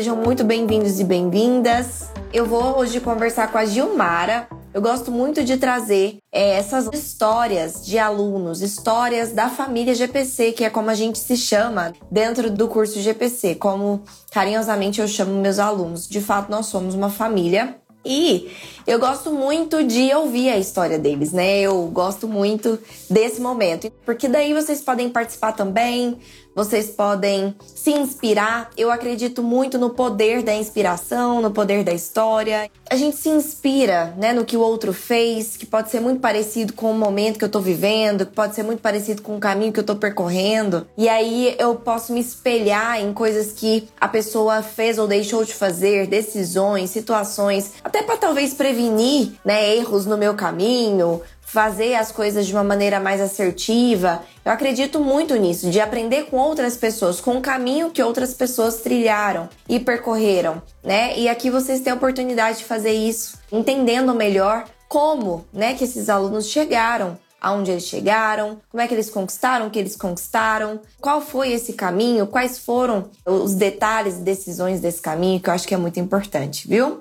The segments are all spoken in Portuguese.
Sejam muito bem-vindos e bem-vindas. Eu vou hoje conversar com a Gilmara. Eu gosto muito de trazer é, essas histórias de alunos, histórias da família GPC, que é como a gente se chama dentro do curso GPC, como carinhosamente eu chamo meus alunos. De fato, nós somos uma família e eu gosto muito de ouvir a história deles, né? Eu gosto muito desse momento, porque daí vocês podem participar também, vocês podem se inspirar. Eu acredito muito no poder da inspiração, no poder da história. A gente se inspira, né, no que o outro fez, que pode ser muito parecido com o momento que eu tô vivendo, que pode ser muito parecido com o caminho que eu tô percorrendo. E aí eu posso me espelhar em coisas que a pessoa fez ou deixou de fazer, decisões, situações, até para talvez prevenir, né, erros no meu caminho, fazer as coisas de uma maneira mais assertiva. Eu acredito muito nisso, de aprender com outras pessoas, com o caminho que outras pessoas trilharam e percorreram, né? E aqui vocês têm a oportunidade de fazer isso, entendendo melhor como, né, que esses alunos chegaram aonde eles chegaram, como é que eles conquistaram o que eles conquistaram, qual foi esse caminho, quais foram os detalhes e decisões desse caminho, que eu acho que é muito importante, viu?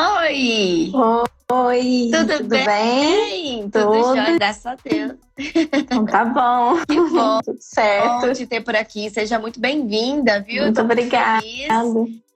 Oi! Oi! Tudo, tudo bem? bem? Tudo, tudo jóia, graças a Deus. Então tá bom. Que bom. Tudo certo. Bom te ter por aqui. Seja muito bem-vinda, viu? Muito Tô obrigada.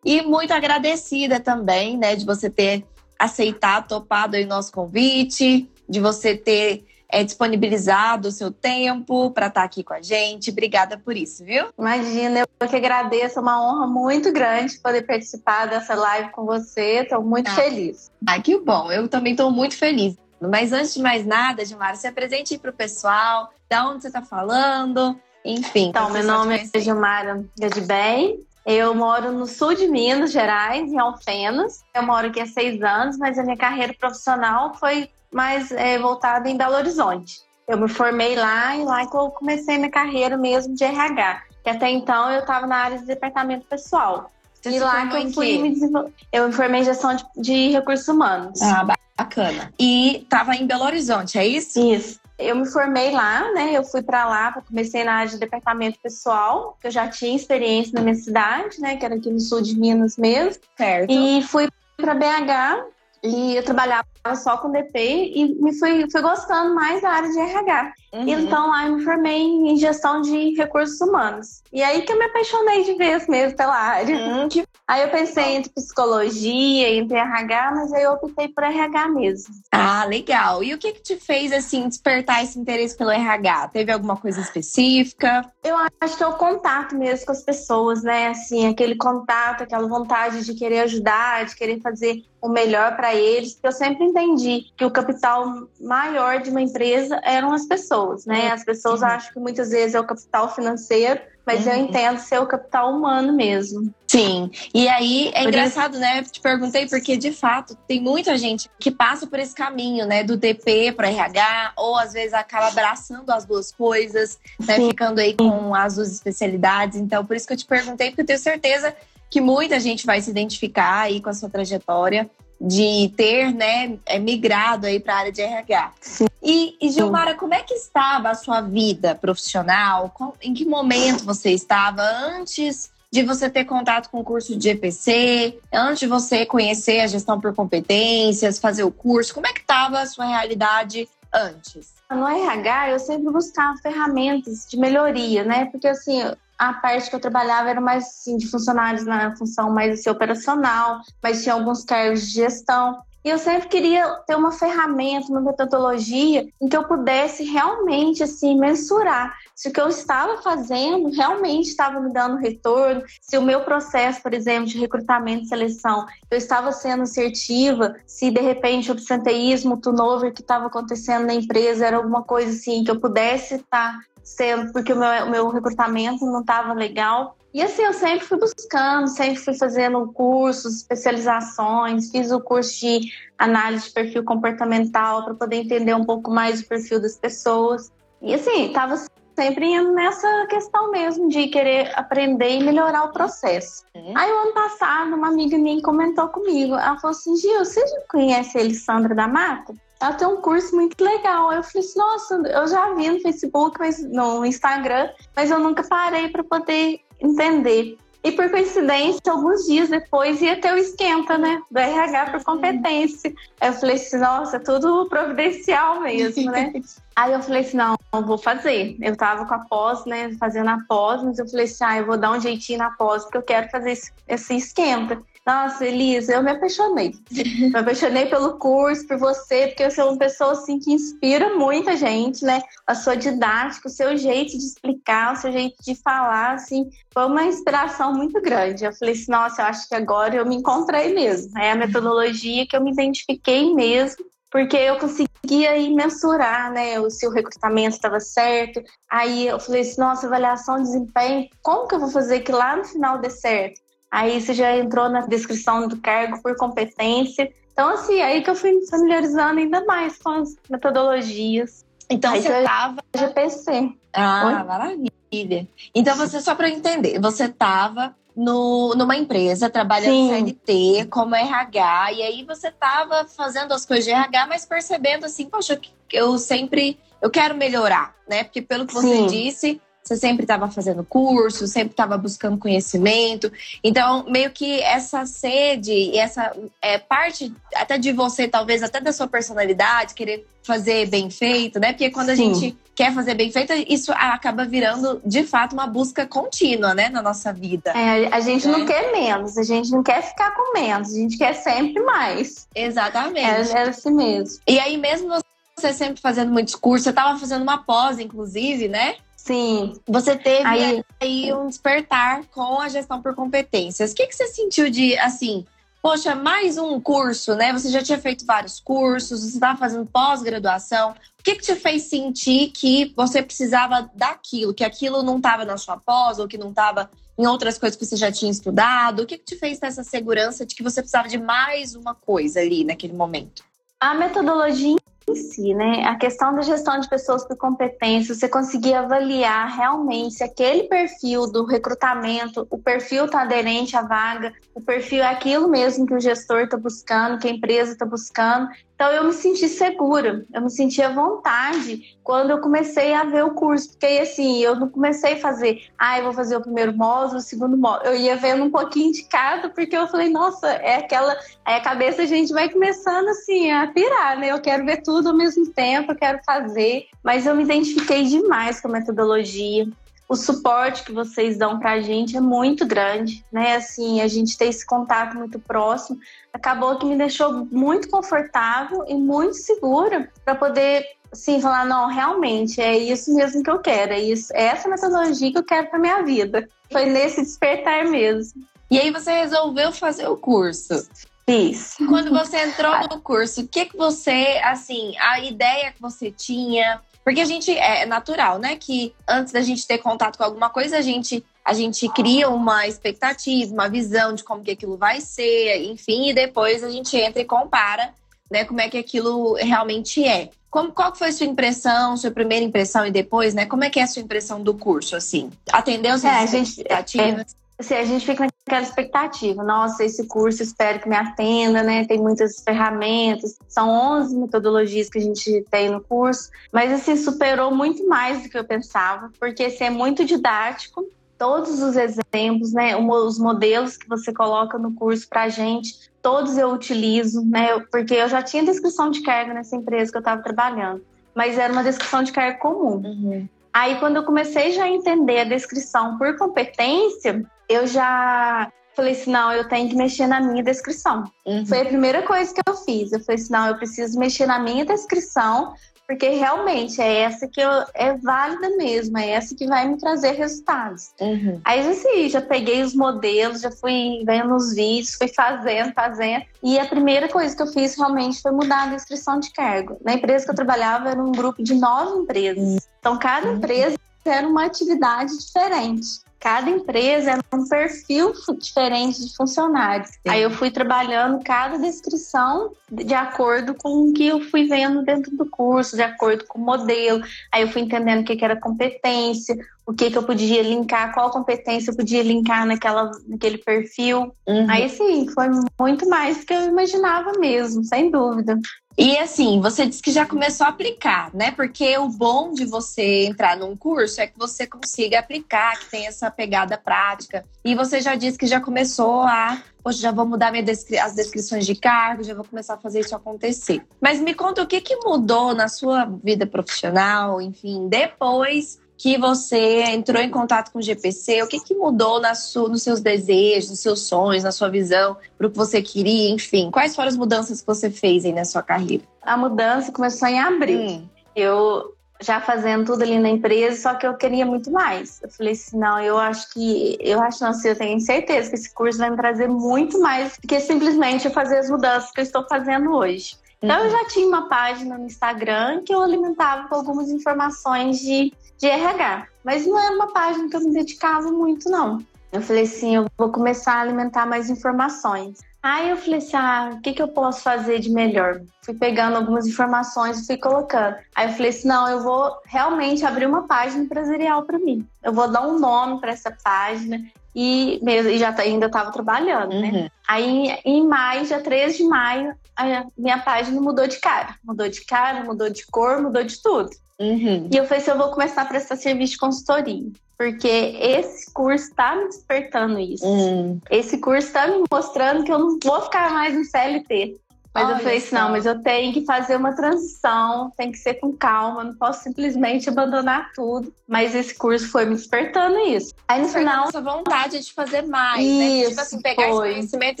E muito agradecida também, né, de você ter aceitado, topado aí o nosso convite, de você ter é, disponibilizado o seu tempo para estar aqui com a gente. Obrigada por isso, viu? Imagina, eu que agradeço. É uma honra muito grande poder participar dessa live com você. Estou muito Ah. feliz. Ah, que bom. Eu também estou muito feliz. Mas antes de mais nada, Gilmar, se apresente aí para o pessoal. Da onde você está falando? Enfim. Então, meu nome é. Gilmara Gadibem. Eu moro no sul de Minas Gerais, em Alfenas. Eu moro aqui há seis anos, mas a minha carreira profissional foi mais é, voltada em Belo Horizonte. Eu me formei lá e lá que eu comecei minha carreira mesmo de RH. Que até então eu estava na área de departamento pessoal. Você e lá que eu fui me desenvolver. Eu me formei em gestão de, de recursos humanos. Ah, bacana. E tava em Belo Horizonte, é isso? Isso. Eu me formei lá, né? Eu fui para lá, comecei na área de departamento pessoal, que eu já tinha experiência na minha cidade, né? Que era aqui no sul de Minas mesmo. Certo. E fui para BH e eu trabalhava só com DP e me fui, fui gostando mais da área de RH. Uhum. Então lá eu me formei em gestão de recursos humanos. E aí que eu me apaixonei de vez mesmo pela área. Hum, que Aí eu pensei entre psicologia, entre RH, mas aí eu optei por RH mesmo. Ah, legal. E o que que te fez, assim, despertar esse interesse pelo RH? Teve alguma coisa específica? Eu acho que é o contato mesmo com as pessoas, né? Assim, aquele contato, aquela vontade de querer ajudar, de querer fazer o melhor para eles. Porque eu sempre entendi que o capital maior de uma empresa eram as pessoas, né? As pessoas Uhum. acham que muitas vezes é o capital financeiro, mas eu Uhum. entendo ser o capital humano mesmo. Sim. E aí, é Por engraçado, né? Te perguntei porque, de fato, tem muita gente que passa por esse caminho, né? Do DP para RH, ou às vezes acaba abraçando as duas coisas, né? Ficando aí com as duas especialidades. Então, por isso que eu te perguntei, porque eu tenho certeza que muita gente vai se identificar aí com a sua trajetória de ter, né, é, migrado aí para a área de RH. Sim. E, e Gilmara, como é que estava a sua vida profissional? Qual- em que momento você estava antes de você ter contato com o curso de GPC, antes de você conhecer a gestão por competências, fazer o curso? Como é que estava a sua realidade antes? No RH, eu sempre buscava ferramentas de melhoria, né? Porque, assim, a parte que eu trabalhava era mais, assim, de funcionários na função mais assim, operacional, mas tinha alguns cargos de gestão. E eu sempre queria ter uma ferramenta, uma metodologia em que eu pudesse realmente, assim, mensurar se o que eu estava fazendo realmente estava me dando retorno, se o meu processo, por exemplo, de recrutamento e seleção, eu estava sendo assertiva, se de repente o absenteísmo, o turnover que estava acontecendo na empresa era alguma coisa assim que eu pudesse estar sendo porque o meu, o meu recrutamento não estava legal. E assim, eu sempre fui buscando, sempre fui fazendo cursos, especializações, fiz o curso de análise de perfil comportamental para poder entender um pouco mais o perfil das pessoas. E assim, estava sempre indo nessa questão mesmo de querer aprender e melhorar o processo. Uhum. Aí, o ano passado, uma amiga minha comentou comigo. Ela falou assim: Gil, você já conhece a Elisandra da Mata? Ela tem um curso muito legal. Eu falei assim: nossa, eu já vi no Facebook, mas no Instagram, mas eu nunca parei para poder entender. E por coincidência, alguns dias depois ia ter o esquenta, né? Do RH por competência. Aí eu falei assim, nossa, tudo providencial mesmo, né? Aí eu falei assim, não, eu vou fazer. Eu tava com a pós, né? Fazendo a pós, mas eu falei assim, ah, eu vou dar um jeitinho na pós, porque eu quero fazer esse, esse esquenta. Nossa, Elisa, eu me apaixonei. me apaixonei pelo curso, por você, porque você é uma pessoa assim que inspira muita gente, né? A sua didática, o seu jeito de explicar, o seu jeito de falar, assim, foi uma inspiração muito grande. Eu falei assim, nossa, eu acho que agora eu me encontrei mesmo. É a metodologia que eu me identifiquei mesmo, porque eu conseguia ir mensurar, né, se o recrutamento estava certo. Aí eu falei assim, nossa, avaliação de desempenho, como que eu vou fazer que lá no final dê certo? Aí você já entrou na descrição do cargo por competência. Então, assim, aí que eu fui me familiarizando ainda mais com as metodologias. Então, aí você estava. GPC. Ah, Oi? maravilha. Então, você, só para entender, você estava no, numa empresa, trabalhando Sim. CLT, como RH, e aí você estava fazendo as coisas de RH, mas percebendo assim, poxa, eu sempre. Eu quero melhorar, né? Porque pelo que você Sim. disse, você sempre estava fazendo curso, sempre estava buscando conhecimento. Então, meio que essa sede e essa é, parte até de você, talvez até da sua personalidade, querer fazer bem feito, né? Porque quando Sim. a gente quer fazer bem feito, isso acaba virando de fato uma busca contínua, né, na nossa vida. É, a gente né? não quer menos, a gente não quer ficar com menos, a gente quer sempre mais. Exatamente. É, é assim mesmo. E aí, mesmo você sempre fazendo muitos cursos, você estava fazendo uma pós, inclusive, né? Sim. Você teve aí, aí um despertar com a gestão por competências. O que, que você sentiu de, assim, poxa, mais um curso, né? Você já tinha feito vários cursos, você estava fazendo pós-graduação. O que, que te fez sentir que você precisava daquilo, que aquilo não estava na sua pós ou que não estava em outras coisas que você já tinha estudado? O que, que te fez ter essa segurança de que você precisava de mais uma coisa ali naquele momento? A metodologia em si, né? A questão da gestão de pessoas por competência, você conseguir avaliar realmente se aquele perfil do recrutamento, o perfil está aderente à vaga, o perfil é aquilo mesmo que o gestor está buscando, que a empresa está buscando. Então eu me senti segura, eu me senti à vontade quando eu comecei a ver o curso, porque assim, eu não comecei a fazer, ah, eu vou fazer o primeiro módulo, o segundo módulo. Eu ia vendo um pouquinho de cada, porque eu falei, nossa, é aquela. Aí a cabeça a gente vai começando assim a pirar, né? Eu quero ver tudo ao mesmo tempo, eu quero fazer. Mas eu me identifiquei demais com a metodologia o suporte que vocês dão para a gente é muito grande, né? Assim, a gente ter esse contato muito próximo acabou que me deixou muito confortável e muito segura para poder, assim, falar não, realmente é isso mesmo que eu quero, é isso, é essa metodologia que eu quero para minha vida. Foi nesse despertar mesmo. E aí você resolveu fazer o curso? Fiz. Quando você entrou no curso, o que que você, assim, a ideia que você tinha? Porque a gente é natural, né? Que antes da gente ter contato com alguma coisa, a gente a gente cria uma expectativa, uma visão de como que aquilo vai ser, enfim, e depois a gente entra e compara, né, como é que aquilo realmente é. Como, qual foi a sua impressão, sua primeira impressão e depois, né? Como é que é a sua impressão do curso, assim? Atendeu as é, expectativas? É, assim, a gente fica naquela expectativa. Nossa, esse curso espero que me atenda, né? Tem muitas ferramentas. São 11 metodologias que a gente tem no curso. Mas, assim, superou muito mais do que eu pensava. Porque, assim, é muito didático. Todos os exemplos, né? Os modelos que você coloca no curso pra gente, todos eu utilizo, né? Porque eu já tinha descrição de carga nessa empresa que eu estava trabalhando. Mas era uma descrição de carga comum. Uhum. Aí, quando eu comecei já a entender a descrição por competência, eu já falei assim, não, eu tenho que mexer na minha descrição. Uhum. Foi a primeira coisa que eu fiz. Eu falei assim, não, eu preciso mexer na minha descrição porque realmente é essa que eu, é válida mesmo, é essa que vai me trazer resultados. Uhum. Aí assim, já peguei os modelos, já fui vendo os vídeos, fui fazendo, fazendo. E a primeira coisa que eu fiz realmente foi mudar a descrição de cargo. Na empresa que eu trabalhava era um grupo de nove empresas. Então cada uhum. empresa era uma atividade diferente. Cada empresa era um perfil diferente de funcionários. Sim. Aí eu fui trabalhando cada descrição de acordo com o que eu fui vendo dentro do curso, de acordo com o modelo. Aí eu fui entendendo o que era competência, o que, que eu podia linkar, qual competência eu podia linkar naquela, naquele perfil. Uhum. Aí sim, foi muito mais do que eu imaginava mesmo, sem dúvida. E assim, você disse que já começou a aplicar, né? Porque o bom de você entrar num curso é que você consiga aplicar, que tem essa pegada prática. E você já disse que já começou a, poxa, já vou mudar descri as descrições de cargo, já vou começar a fazer isso acontecer. Mas me conta o que, que mudou na sua vida profissional, enfim, depois que você entrou em contato com o GPC? O que, que mudou na sua, nos seus desejos, nos seus sonhos, na sua visão, para o que você queria, enfim? Quais foram as mudanças que você fez aí na sua carreira? A mudança começou em abril. Hum. Eu já fazendo tudo ali na empresa, só que eu queria muito mais. Eu falei assim, não, eu acho que, eu acho não, eu tenho certeza que esse curso vai me trazer muito mais do que simplesmente fazer as mudanças que eu estou fazendo hoje. Então eu uhum. já tinha uma página no Instagram que eu alimentava com algumas informações de, de RH, mas não era uma página que eu me dedicava muito, não. Eu falei assim, eu vou começar a alimentar mais informações. Aí eu falei assim, ah, o que, que eu posso fazer de melhor? Fui pegando algumas informações e fui colocando. Aí eu falei assim, não, eu vou realmente abrir uma página empresarial para mim. Eu vou dar um nome para essa página e, mesmo, e já tá, ainda estava trabalhando, né? uhum. né? Aí em maio, dia 13 de maio, a minha página mudou de cara. Mudou de cara, mudou de cor, mudou de tudo. Uhum. E eu falei assim, eu vou começar a prestar serviço de consultoria. Porque esse curso está me despertando isso. Uhum. Esse curso está me mostrando que eu não vou ficar mais no CLT. Mas Olha eu falei assim, não, mas eu tenho que fazer uma transição, tem que ser com calma, não posso simplesmente abandonar tudo. Mas esse curso foi me despertando isso. Aí no final. Essa vontade de fazer mais, isso, né? Tipo assim, pegar foi. esse conhecimento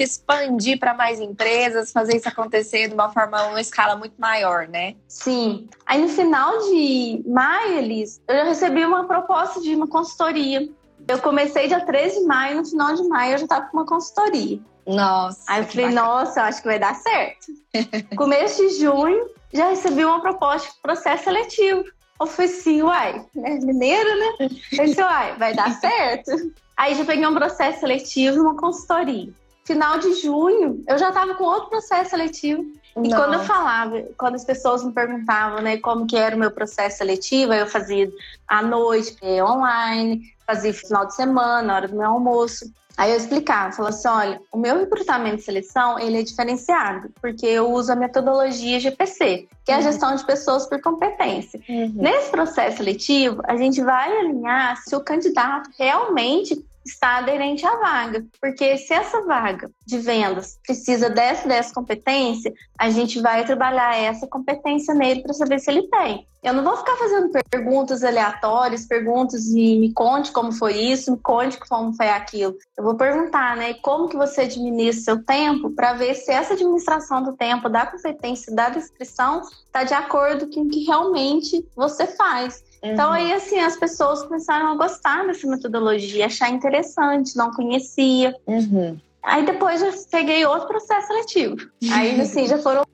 e expandir para mais empresas, fazer isso acontecer de uma forma, uma escala muito maior, né? Sim. Aí no final de maio, Elis, eu já recebi uma proposta de uma consultoria. Eu comecei dia 13 de maio, no final de maio eu já estava com uma consultoria. Nossa. Aí eu falei, bacana. nossa, eu acho que vai dar certo. Começo de junho, já recebi uma proposta de processo seletivo. Eu falei assim, uai, né? Mineiro, né? Eu disse, uai, vai dar certo. Aí já peguei um processo seletivo e uma consultoria. Final de junho, eu já estava com outro processo seletivo. E Nossa. quando eu falava, quando as pessoas me perguntavam, né, como que era o meu processo seletivo, eu fazia à noite, é, online, fazia final de semana, na hora do meu almoço. Aí eu explicava, falava assim, olha, o meu recrutamento de seleção, ele é diferenciado, porque eu uso a metodologia GPC, que é a uhum. gestão de pessoas por competência. Uhum. Nesse processo seletivo, a gente vai alinhar se o candidato realmente está aderente à vaga. Porque se essa vaga de vendas precisa dessa dessa competência, a gente vai trabalhar essa competência nele para saber se ele tem. Eu não vou ficar fazendo perguntas aleatórias, perguntas e me conte como foi isso, me conte como foi aquilo. Eu vou perguntar, né, como que você administra seu tempo para ver se essa administração do tempo, da competência, da descrição está de acordo com o que realmente você faz. Então, uhum. Então aí assim as pessoas começaram a gostar dessa metodologia, achar interessante, não conhecia. Uhum. Aí depois eu peguei outro processo seletivo. Aí assim já foram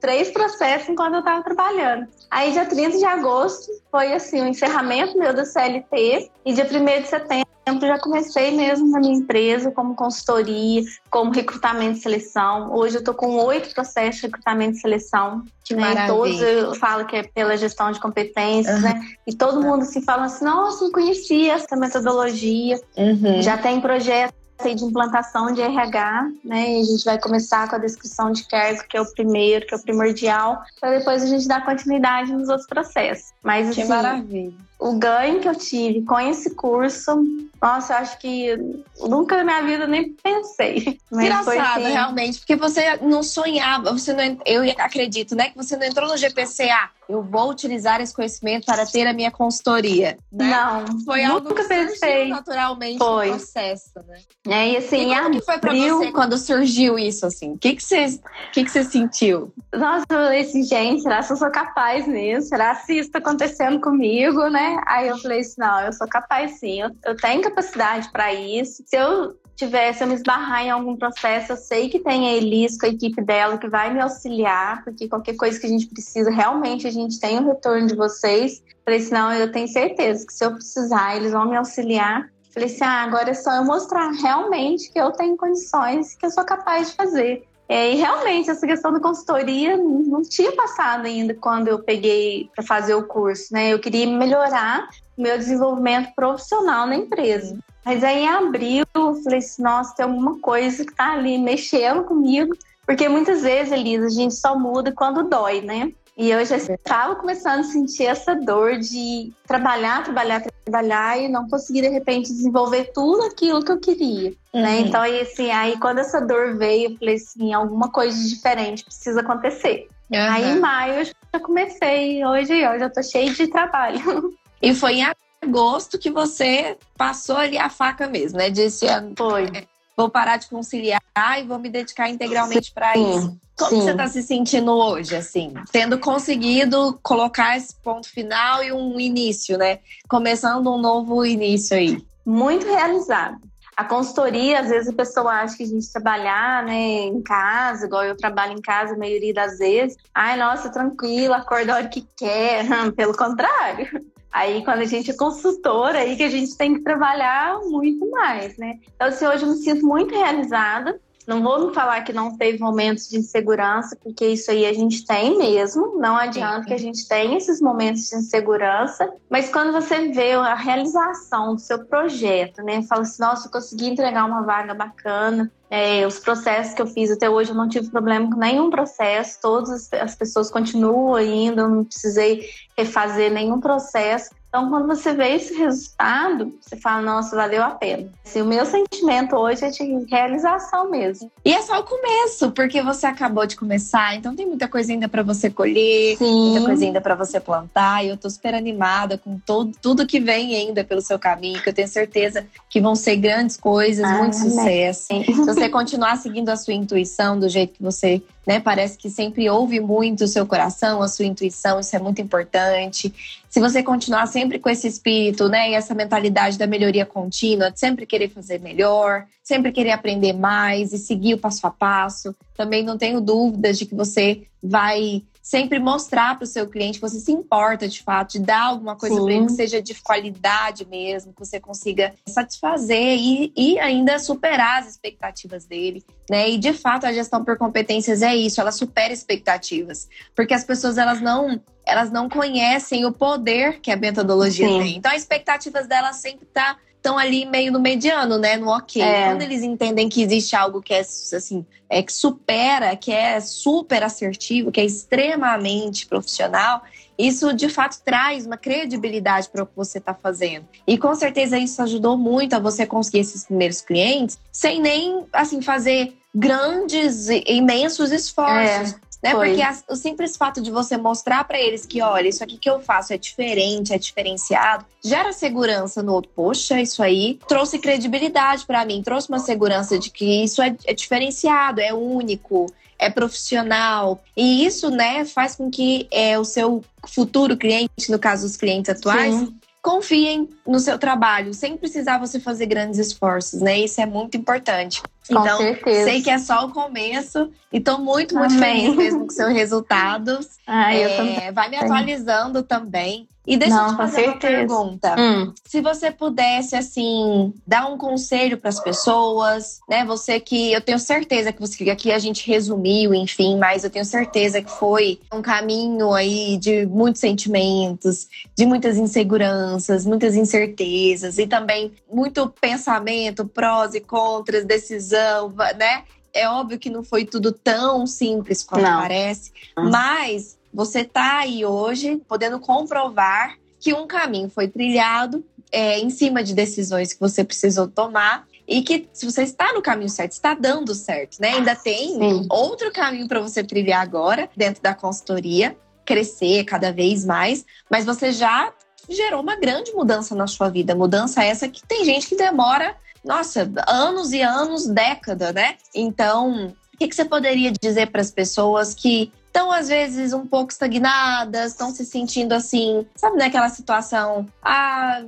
três processos enquanto eu estava trabalhando. Aí dia 30 de agosto foi assim o encerramento meu da CLT e dia 1 de setembro já comecei mesmo na minha empresa como consultoria, como recrutamento e seleção. Hoje eu estou com oito processos de recrutamento e seleção. Que né? Todos eu falo que é pela gestão de competências, uhum. né? E todo mundo se assim, fala assim, nossa, não conhecia essa metodologia. Uhum. Já tem projeto de implantação de RH, né? E a gente vai começar com a descrição de cargo, que é o primeiro, que é o primordial, para depois a gente dar continuidade nos outros processos. Mas assim, que maravilha o ganho que eu tive com esse curso, nossa, eu acho que nunca na minha vida nem pensei. Mas Engraçado, assim... realmente, porque você não sonhava, você não, eu acredito, né, que você não entrou no GPCA. Eu vou utilizar esse conhecimento para ter a minha consultoria. Né? Não, foi algo que pensei. naturalmente foi. no processo, né? É, e assim, e como que foi para você quando surgiu isso assim? O que que você, que que você sentiu? Nossa, eu falei assim, gente, será que eu sou capaz mesmo? Será que isso está acontecendo comigo, né? Aí eu falei assim: não, eu sou capaz sim, eu, eu tenho capacidade para isso. Se eu tiver, se eu me esbarrar em algum processo, eu sei que tem a Elis com a equipe dela que vai me auxiliar, porque qualquer coisa que a gente precisa, realmente a gente tem o retorno de vocês. Falei assim, não, eu tenho certeza que se eu precisar, eles vão me auxiliar. Falei assim, ah, agora é só eu mostrar realmente que eu tenho condições, que eu sou capaz de fazer. É, e realmente, essa questão da consultoria não tinha passado ainda quando eu peguei para fazer o curso, né? Eu queria melhorar o meu desenvolvimento profissional na empresa. Mas aí em abril, eu falei assim, nossa, tem alguma coisa que tá ali mexendo comigo. Porque muitas vezes, Elisa, a gente só muda quando dói, né? E eu já estava começando a sentir essa dor de trabalhar, trabalhar, trabalhar e não conseguir de repente desenvolver tudo aquilo que eu queria, né? uhum. né? Então aí assim, aí quando essa dor veio, eu falei assim, alguma coisa diferente precisa acontecer. Uhum. Aí em maio eu já comecei, hoje eu já tô cheio de trabalho. E foi em agosto que você passou ali a faca mesmo, né? Disse, foi. Vou parar de conciliar e vou me dedicar integralmente para isso. Como Sim. você está se sentindo hoje, assim? Tendo conseguido colocar esse ponto final e um início, né? Começando um novo início aí. Muito realizado. A consultoria, às vezes a pessoa acha que a gente trabalhar, né, em casa, igual eu trabalho em casa a maioria das vezes. Ai, nossa, tranquilo, acorda a hora que quer. Pelo contrário. Aí, quando a gente é consultora, aí que a gente tem que trabalhar muito mais, né? Então, assim, hoje eu me sinto muito realizada não vou me falar que não teve momentos de insegurança, porque isso aí a gente tem mesmo. Não adianta que a gente tenha esses momentos de insegurança. Mas quando você vê a realização do seu projeto, né? Fala assim, nossa, eu consegui entregar uma vaga bacana. É, os processos que eu fiz até hoje, eu não tive problema com nenhum processo. Todas as pessoas continuam ainda, eu não precisei refazer nenhum processo. Então, quando você vê esse resultado, você fala, nossa, valeu a pena. Assim, o meu sentimento hoje é de realização mesmo. E é só o começo, porque você acabou de começar, então tem muita coisa ainda para você colher, Sim. muita coisa ainda para você plantar. E eu tô super animada com todo, tudo que vem ainda pelo seu caminho, que eu tenho certeza que vão ser grandes coisas, ah, muito sucesso. Se você continuar seguindo a sua intuição do jeito que você né? Parece que sempre ouve muito o seu coração, a sua intuição, isso é muito importante. Se você continuar sempre com esse espírito, né, e essa mentalidade da melhoria contínua, de sempre querer fazer melhor, sempre querer aprender mais e seguir o passo a passo, também não tenho dúvidas de que você vai sempre mostrar para o seu cliente que você se importa de fato, de dar alguma coisa para ele que seja de qualidade mesmo, que você consiga satisfazer e, e ainda superar as expectativas dele, né? E de fato a gestão por competências é isso, ela supera expectativas, porque as pessoas elas não elas não conhecem o poder que a metodologia Sim. tem. Então as expectativas delas sempre tá estão ali meio no mediano, né? No ok. É. Quando eles entendem que existe algo que é assim, é que supera, que é super assertivo, que é extremamente profissional, isso de fato traz uma credibilidade para o que você está fazendo. E com certeza isso ajudou muito a você conseguir esses primeiros clientes sem nem assim fazer grandes, imensos esforços. É né? Foi. Porque o simples fato de você mostrar para eles que, olha, isso aqui que eu faço é diferente, é diferenciado, gera segurança no outro. Poxa, isso aí trouxe credibilidade para mim, trouxe uma segurança de que isso é, é diferenciado, é único é profissional. E isso, né, faz com que é, o seu futuro cliente, no caso os clientes atuais, Sim confiem no seu trabalho, sem precisar você fazer grandes esforços, né? Isso é muito importante. Com então, certeza. sei que é só o começo e tô muito, muito Amém. feliz mesmo com seus resultados. Ah, é, vai me atualizando também. E deixa Não, eu te fazer uma pergunta. Hum. Se você pudesse, assim, dar um conselho para as pessoas, né? Você que eu tenho certeza que você aqui a gente resumiu, enfim, mas eu tenho certeza que foi um caminho aí de muitos sentimentos, de muitas inseguranças, muitas incertezas e também muito pensamento, prós e contras, decisão, né? É óbvio que não foi tudo tão simples quanto não. parece, mas você tá aí hoje podendo comprovar que um caminho foi trilhado é, em cima de decisões que você precisou tomar e que se você está no caminho certo, está dando certo, né? Ainda tem Sim. outro caminho para você trilhar agora dentro da consultoria, crescer cada vez mais, mas você já gerou uma grande mudança na sua vida, mudança essa que tem gente que demora, nossa, anos e anos, década, né? Então, o que, que você poderia dizer para as pessoas que estão às vezes um pouco estagnadas, estão se sentindo assim, sabe naquela situação, ah,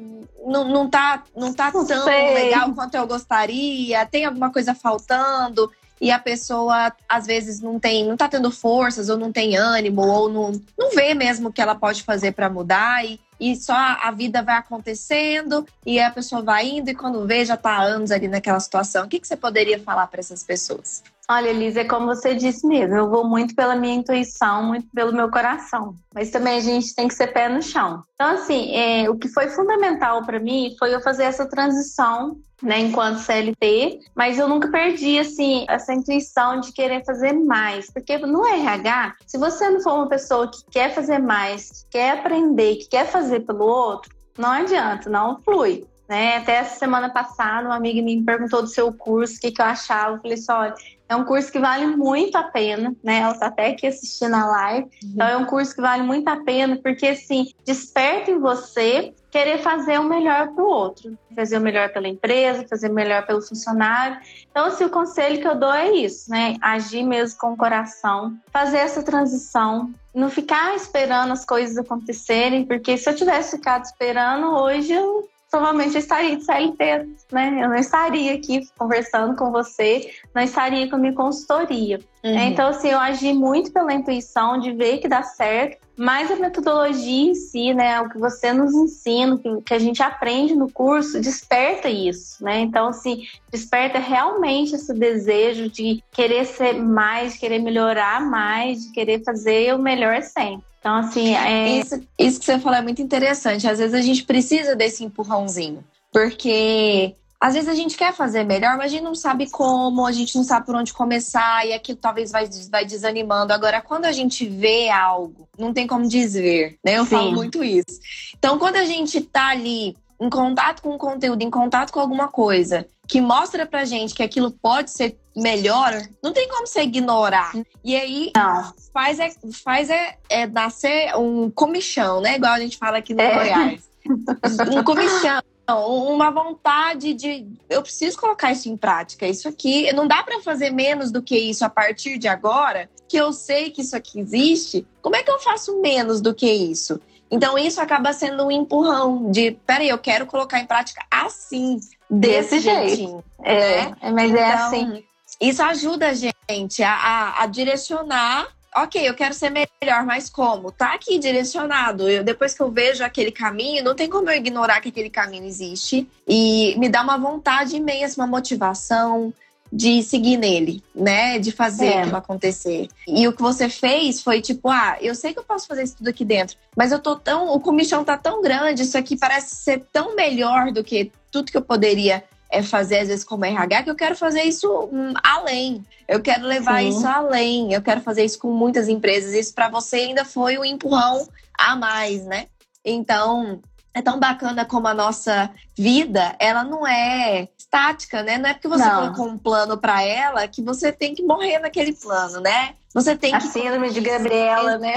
não, não tá, não tá não tão sei. legal quanto eu gostaria, tem alguma coisa faltando e a pessoa às vezes não tem, não tá tendo forças ou não tem ânimo ou não, não vê mesmo o que ela pode fazer para mudar e, e só a vida vai acontecendo e a pessoa vai indo e quando vê já tá anos ali naquela situação. O que, que você poderia falar para essas pessoas? Olha, Elisa, é como você disse mesmo, eu vou muito pela minha intuição, muito pelo meu coração, mas também a gente tem que ser pé no chão. Então, assim, é, o que foi fundamental para mim foi eu fazer essa transição, né, enquanto CLT, mas eu nunca perdi, assim, essa intuição de querer fazer mais, porque no RH, se você não for uma pessoa que quer fazer mais, que quer aprender, que quer fazer pelo outro, não adianta, não flui. Né? Até essa semana passada, uma amiga me perguntou do seu curso, o que, que eu achava. Eu falei assim: olha, é um curso que vale muito a pena, né? Ela está até aqui assistindo a live. Uhum. Então, é um curso que vale muito a pena, porque, assim, desperta em você querer fazer o melhor para o outro. Fazer o melhor pela empresa, fazer o melhor pelo funcionário. Então, assim, o conselho que eu dou é isso, né? Agir mesmo com o coração, fazer essa transição, não ficar esperando as coisas acontecerem, porque se eu tivesse ficado esperando, hoje eu provavelmente eu estaria de CLT, né? Eu não estaria aqui conversando com você, não estaria com a minha consultoria. Uhum. Então, assim, eu agi muito pela intuição de ver que dá certo, mas a metodologia em si, né, o que você nos ensina, que a gente aprende no curso, desperta isso, né? Então, assim, desperta realmente esse desejo de querer ser mais, de querer melhorar mais, de querer fazer o melhor sempre. Então, assim, é... isso, isso que você falou é muito interessante. Às vezes a gente precisa desse empurrãozinho, porque às vezes a gente quer fazer melhor, mas a gente não sabe como, a gente não sabe por onde começar e aquilo talvez vai, vai desanimando. Agora, quando a gente vê algo, não tem como desver, né? Eu Sim. falo muito isso. Então, quando a gente tá ali em contato com o conteúdo, em contato com alguma coisa que mostra pra gente que aquilo pode ser melhor, não tem como você ignorar. E aí não. faz, é, faz é, é nascer um comichão, né? Igual a gente fala aqui no é. Goiás. Um comichão. Uma vontade de eu preciso colocar isso em prática. Isso aqui não dá para fazer menos do que isso a partir de agora, que eu sei que isso aqui existe. Como é que eu faço menos do que isso? Então isso acaba sendo um empurrão de, peraí, eu quero colocar em prática assim, desse, desse jeitinho. É, né? mas é então, assim. Isso ajuda a gente a, a, a, direcionar. Ok, eu quero ser melhor, mas como? Tá aqui direcionado. Eu, depois que eu vejo aquele caminho, não tem como eu ignorar que aquele caminho existe. E me dá uma vontade imensa, uma motivação de seguir nele, né? De fazer é. acontecer. E o que você fez foi tipo, ah, eu sei que eu posso fazer isso tudo aqui dentro, mas eu tô tão. O comichão tá tão grande, isso aqui parece ser tão melhor do que tudo que eu poderia é fazer, às vezes, como RH, que eu quero fazer isso hum, além. Eu quero levar Sim. isso além. Eu quero fazer isso com muitas empresas. Isso para você ainda foi um empurrão a mais, né? Então, é tão bacana como a nossa vida, ela não é estática, né? Não é porque você não. colocou um plano para ela que você tem que morrer naquele plano, né? Você tem a que. A síndrome de Gabriela, né?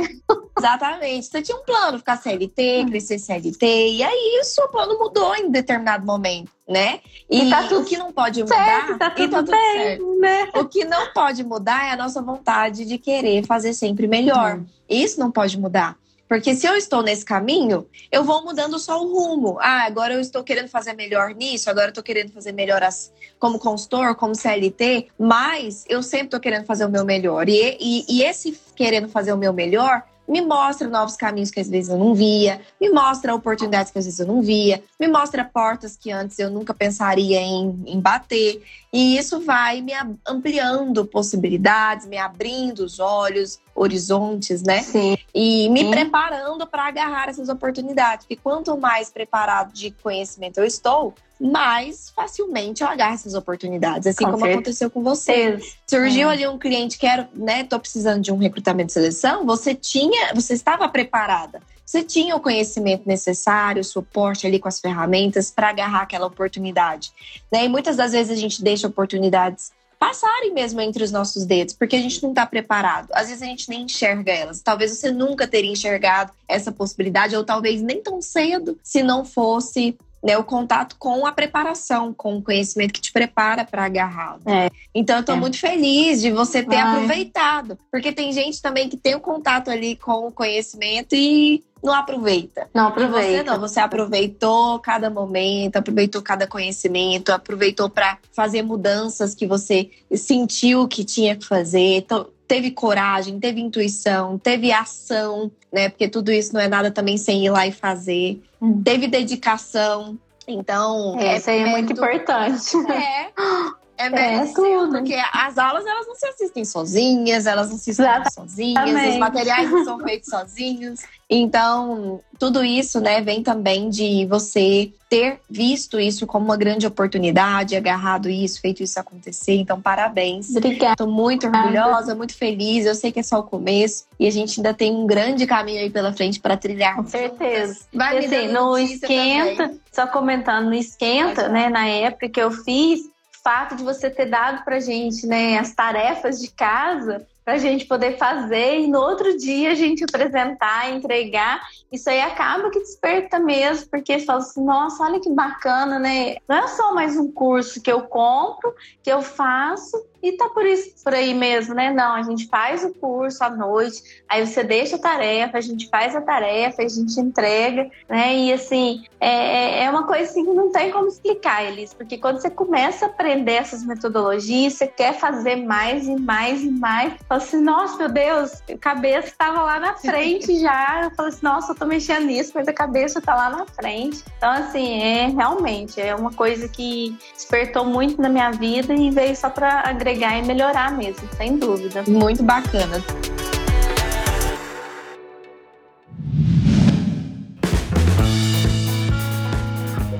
Exatamente. Você tinha um plano, ficar CLT, crescer CLT, e aí o plano mudou em determinado momento, né? E, e tá tudo o que não pode mudar. Certo, tá tudo, tá tudo bem, certo. Né? O que não pode mudar é a nossa vontade de querer fazer sempre melhor. Hum. Isso não pode mudar. Porque se eu estou nesse caminho, eu vou mudando só o rumo. Ah, agora eu estou querendo fazer melhor nisso, agora eu estou querendo fazer melhor as, como consultor, como CLT, mas eu sempre estou querendo fazer o meu melhor. E, e, e esse querendo fazer o meu melhor me mostra novos caminhos que às vezes eu não via, me mostra oportunidades que às vezes eu não via, me mostra portas que antes eu nunca pensaria em, em bater. E isso vai me ampliando possibilidades, me abrindo os olhos, horizontes, né? Sim. E me Sim. preparando para agarrar essas oportunidades. Porque quanto mais preparado de conhecimento eu estou, mais facilmente eu agarro essas oportunidades, assim com como certeza. aconteceu com você. Surgiu é. ali um cliente que era, né, tô precisando de um recrutamento de seleção, você tinha, você estava preparada. Você tinha o conhecimento necessário, o suporte ali com as ferramentas para agarrar aquela oportunidade. Né? E muitas das vezes a gente deixa oportunidades passarem mesmo entre os nossos dedos, porque a gente não está preparado. Às vezes a gente nem enxerga elas. Talvez você nunca teria enxergado essa possibilidade, ou talvez nem tão cedo, se não fosse né, o contato com a preparação, com o conhecimento que te prepara para agarrar. É. Então eu tô É. muito feliz de você ter Ai. aproveitado, porque tem gente também que tem o contato ali com o conhecimento e não aproveita. Não E você aproveita. não, você aproveitou cada momento, aproveitou cada conhecimento, aproveitou para fazer mudanças que você sentiu que tinha que fazer. Então, teve coragem, teve intuição, teve ação, né? Porque tudo isso não é nada também sem ir lá e fazer. Hum. Teve dedicação. Então, É, isso aí é muito mérito- importante. É. É, mérito seu, tudo. porque as aulas elas não se assistem sozinhas, elas não se estudam sozinhas, os materiais não são feitos sozinhos. Então, tudo isso, né, vem também de você ter visto isso como uma grande oportunidade, agarrado isso, feito isso acontecer. Então, parabéns. Obrigada. Tô muito orgulhosa, muito feliz. Eu sei que é só o começo e a gente ainda tem um grande caminho aí pela frente para trilhar. Com certeza. Vai E me assim, no esquenta, também. só comentando, no esquenta, né, na época que eu fiz, fato de você ter dado pra gente, né, as tarefas de casa, pra gente poder fazer e no outro dia a gente apresentar, entregar, isso aí acaba que desperta mesmo, porque fala assim, nossa, olha que bacana, né? Não é só mais um curso que eu compro, que eu faço e tá por isso por aí mesmo, né? Não, a gente faz o curso à noite, aí você deixa a tarefa, a gente faz a tarefa, a gente entrega, né? E assim, é, é uma coisa assim que não tem como explicar, Elis, porque quando você começa a aprender essas metodologias, você quer fazer mais e mais e mais. Fala assim, nossa, meu Deus, a cabeça estava lá na frente já. Eu falo assim, nossa, eu tô mexendo nisso, mas a cabeça tá lá na frente. Então, assim, é realmente, é uma coisa que despertou muito na minha vida e veio só para agregar e melhorar mesmo, sem dúvida. Muito bacana.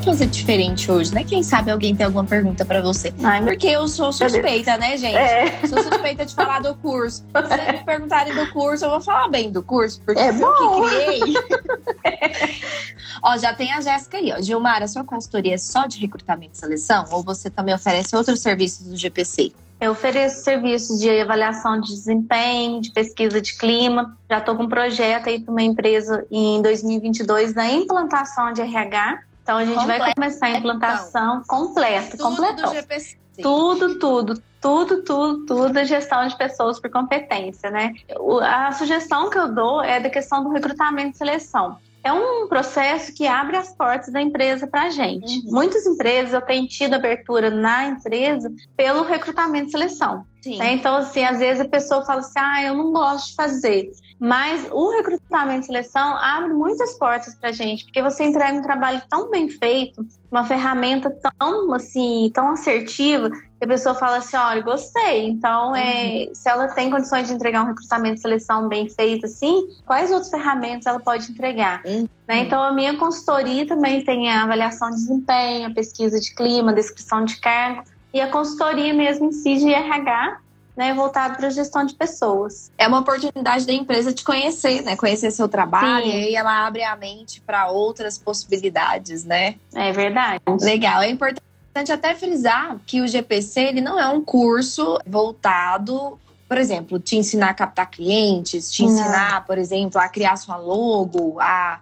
Fazer diferente hoje, né? Quem sabe alguém tem alguma pergunta pra você. Ai, Porque eu sou suspeita, né, gente? É. Sou suspeita de falar do curso. Se me perguntarem do curso, eu vou falar bem do curso, porque É eu bom. que criei. ó, já tem a Jéssica aí, ó. Gilmar, a sua consultoria é só de recrutamento e seleção? Ou você também oferece outros serviços do GPC? Eu ofereço serviços de avaliação de desempenho, de pesquisa de clima. Já estou com um projeto aí para uma empresa em 2022 da implantação de RH. Então a gente vai Completo, começar a implantação completa, Tudo. Tudo, tudo, tudo, tudo, tudo é gestão de pessoas por competência, né? A sugestão que eu dou é da questão do recrutamento e seleção. É um processo que abre as portas da empresa para a gente. Uhum. Muitas empresas eu tenho tido abertura na empresa pelo recrutamento e seleção. Né? Então, assim, às vezes a pessoa fala assim, ah, eu não gosto de fazer. Mas o recrutamento e seleção abre muitas portas pra gente, porque você entrega um trabalho tão bem feito, uma ferramenta tão, assim, tão assertiva, que a pessoa fala assim, olha, gostei. Então, é, se ela tem condições de entregar um recrutamento e seleção bem feito, assim, quais outras ferramentas ela pode entregar? Uhum. Né? Então, a minha consultoria também tem a avaliação de desempenho, a pesquisa de clima, descrição de cargo, e a consultoria mesmo em si de RH, né, voltado para a gestão de pessoas. É uma oportunidade da empresa te conhecer, né? Conhecer seu trabalho Sim. e aí ela abre a mente para outras possibilidades, né? É verdade. Legal. É importante até frisar que o GPC ele não é um curso voltado, por exemplo, te ensinar a captar clientes, te Não. ensinar, por exemplo, a criar sua logo, a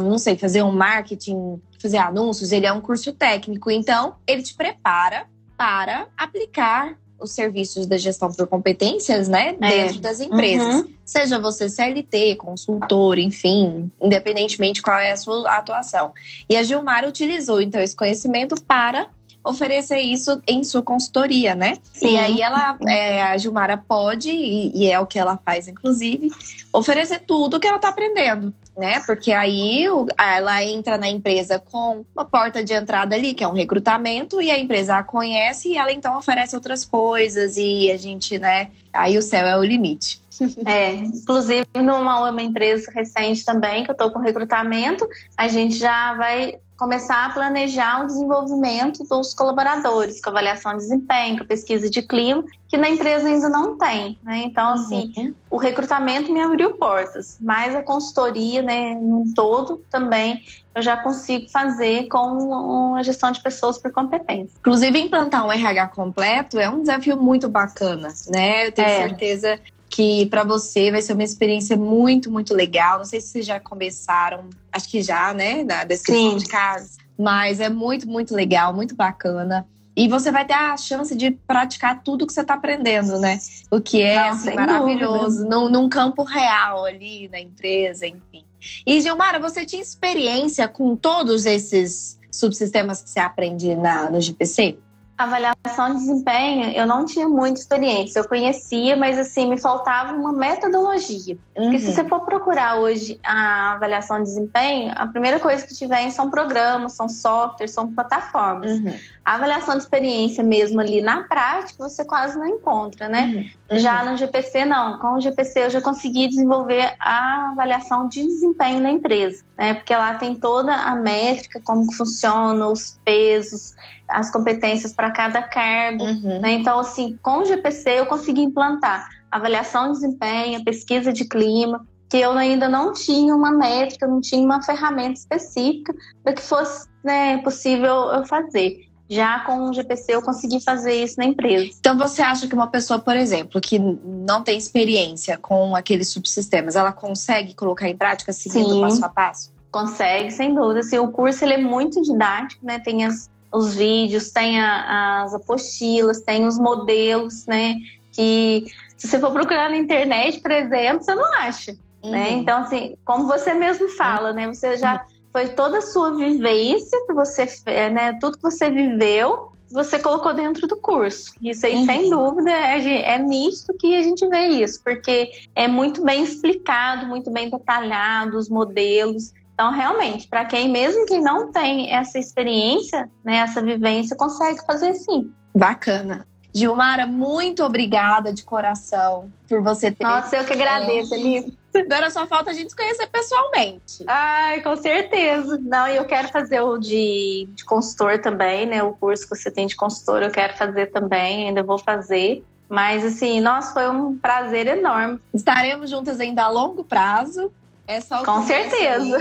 não sei, fazer um marketing, fazer anúncios. Ele é um curso técnico, então ele te prepara para aplicar os serviços da gestão por competências, né, É. dentro das empresas. Seja você CLT, consultor, enfim, independentemente qual é a sua atuação. E a Gilmar utilizou, então, esse conhecimento para oferecer isso em sua consultoria, né? Sim. E aí ela, é, a Gilmara pode, e, e é o que ela faz, inclusive, oferecer tudo que ela tá aprendendo, né? Porque aí o- ela entra na empresa com uma porta de entrada ali, que é um recrutamento, e a empresa a conhece e ela então oferece outras coisas, e a gente, né? Aí o céu é o limite. É, inclusive numa uma empresa recente também, que eu estou com recrutamento, a gente já vai começar a planejar o desenvolvimento dos colaboradores, com avaliação de desempenho, com pesquisa de clima, que na empresa ainda não tem, né? Então, assim, o recrutamento me abriu portas, mas a consultoria, né, num todo também, eu já consigo fazer com a gestão de pessoas por competência. Inclusive, implantar um RH completo é um desafio muito bacana, né? Eu tenho É. certeza que para você vai ser uma experiência muito, muito legal. Não sei se vocês já começaram, acho que já, né? Na descrição Sim. de cargos. mas é muito, muito legal, muito bacana. E você vai ter a chance de praticar tudo que você está aprendendo, né? O que é assim, maravilhoso, num, num campo real ali na empresa, enfim. E Gilmara, você tinha experiência com todos esses subsistemas que você aprende na, no GPC? Avaliação de desempenho, eu não tinha muita experiência. Eu conhecia, mas assim, me faltava uma metodologia. Porque se você for procurar hoje a avaliação de desempenho, a primeira coisa que tiver são programas, são softwares, são plataformas. Uhum. A avaliação de experiência mesmo ali na prática, você quase não encontra, né? Uhum. Já no GPC, não. Com o GPC, eu já consegui desenvolver a avaliação de desempenho na empresa, né? Porque lá tem toda a métrica, como funciona, os pesos, as competências para cada cargo. Uhum. Né? Então, assim, com o GPC, eu consegui implantar avaliação de desempenho, pesquisa de clima, que eu ainda não tinha uma métrica, não tinha uma ferramenta específica para que fosse né, possível eu fazer. Já com o GPC eu consegui fazer isso na empresa. Então você acha que uma pessoa, por exemplo, que não tem experiência com aqueles subsistemas, ela consegue colocar em prática seguindo Sim. passo a passo? Consegue, sem dúvida. Assim, o curso ele é muito didático, né? Tem as, os vídeos, tem a- as apostilas, tem os modelos, né? Que se você for procurar na internet, por exemplo, você não acha. né? Uhum. Então, assim, como você mesmo fala, né? Você já foi toda a sua vivência que você, fe- né? Tudo que você viveu, você colocou dentro do curso. Isso aí, Uhum. sem dúvida, é, é nisso que a gente vê isso, porque é muito bem explicado, muito bem detalhado os modelos. Então, realmente, para quem mesmo que não tem essa experiência, né, essa vivência, consegue fazer sim. Bacana. Gilmara, muito obrigada de coração por você ter. Nossa, eu que agradeço, Elisa. Agora só falta a gente se conhecer pessoalmente. Ai, com certeza. Não, e eu quero fazer o de, de consultor também, né? O curso que você tem de consultor, eu quero fazer também, ainda vou fazer. Mas, assim, nossa, foi um prazer enorme. Estaremos juntas ainda a longo prazo. É só Com certeza.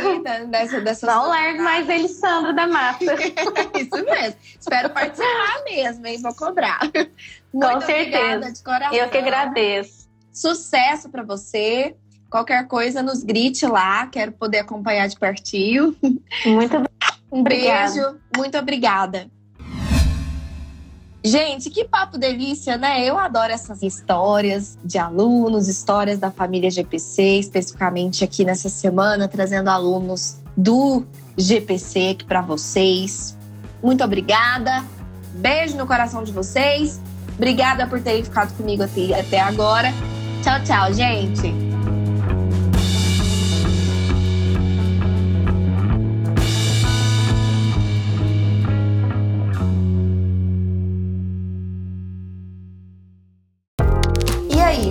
dessa, dessa Não largo mais ele, Sandra da Mata. Isso mesmo. Espero participar mesmo, hein? Vou cobrar. Muito certeza. obrigada de coração. Eu que agradeço. Sucesso para você. Qualquer coisa, nos grite lá. Quero poder acompanhar de pertinho. Muito Um Obrigada. beijo. Muito obrigada. Gente, que papo delícia, né? Eu adoro essas histórias de alunos, histórias da família GPC, especificamente aqui nessa semana, trazendo alunos do GPC aqui para vocês. Muito obrigada. Beijo no coração de vocês. Obrigada por terem ficado comigo até, agora. Tchau, tchau, gente.